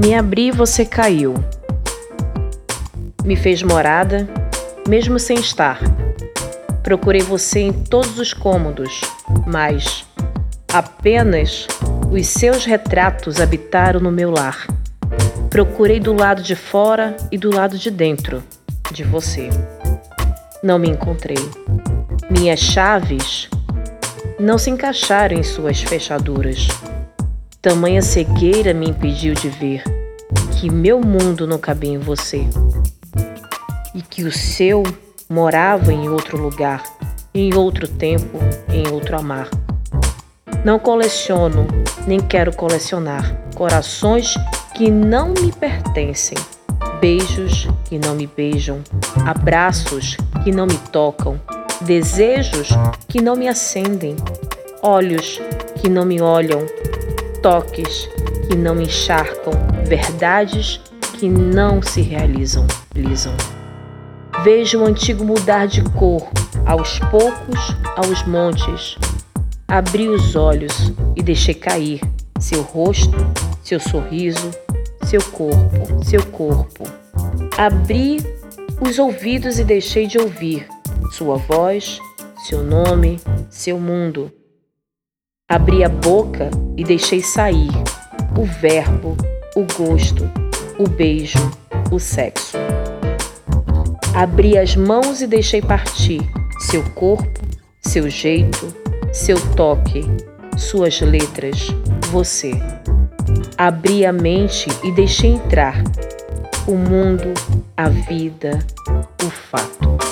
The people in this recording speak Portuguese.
Me abri você caiu. Me fez morada, mesmo sem estar. Procurei você em todos os cômodos, mas apenas os seus retratos habitaram no meu lar. Procurei do lado de fora e do lado de dentro de você. Não me encontrei. Minhas chaves não se encaixaram em suas fechaduras. Tamanha cegueira me impediu de ver que meu mundo não cabia em você e que o seu morava em outro lugar, em outro tempo, em outro amar. Não coleciono, nem quero colecionar corações que não me pertencem, beijos que não me beijam, abraços que não me tocam, desejos que não me acendem, olhos que não me olham, toques que não encharcam, verdades que não se realizam, lisam. Vejo o antigo mudar de cor, aos poucos, aos montes. Abri os olhos e deixei cair seu rosto, seu sorriso, seu corpo, seu corpo. Abri os ouvidos e deixei de ouvir sua voz, seu nome, seu mundo. Abri a boca e deixei sair o verbo, o gosto, o beijo, o sexo. Abri as mãos e deixei partir seu corpo, seu jeito, seu toque, suas letras, você. Abri a mente e deixei entrar o mundo, a vida, o fato.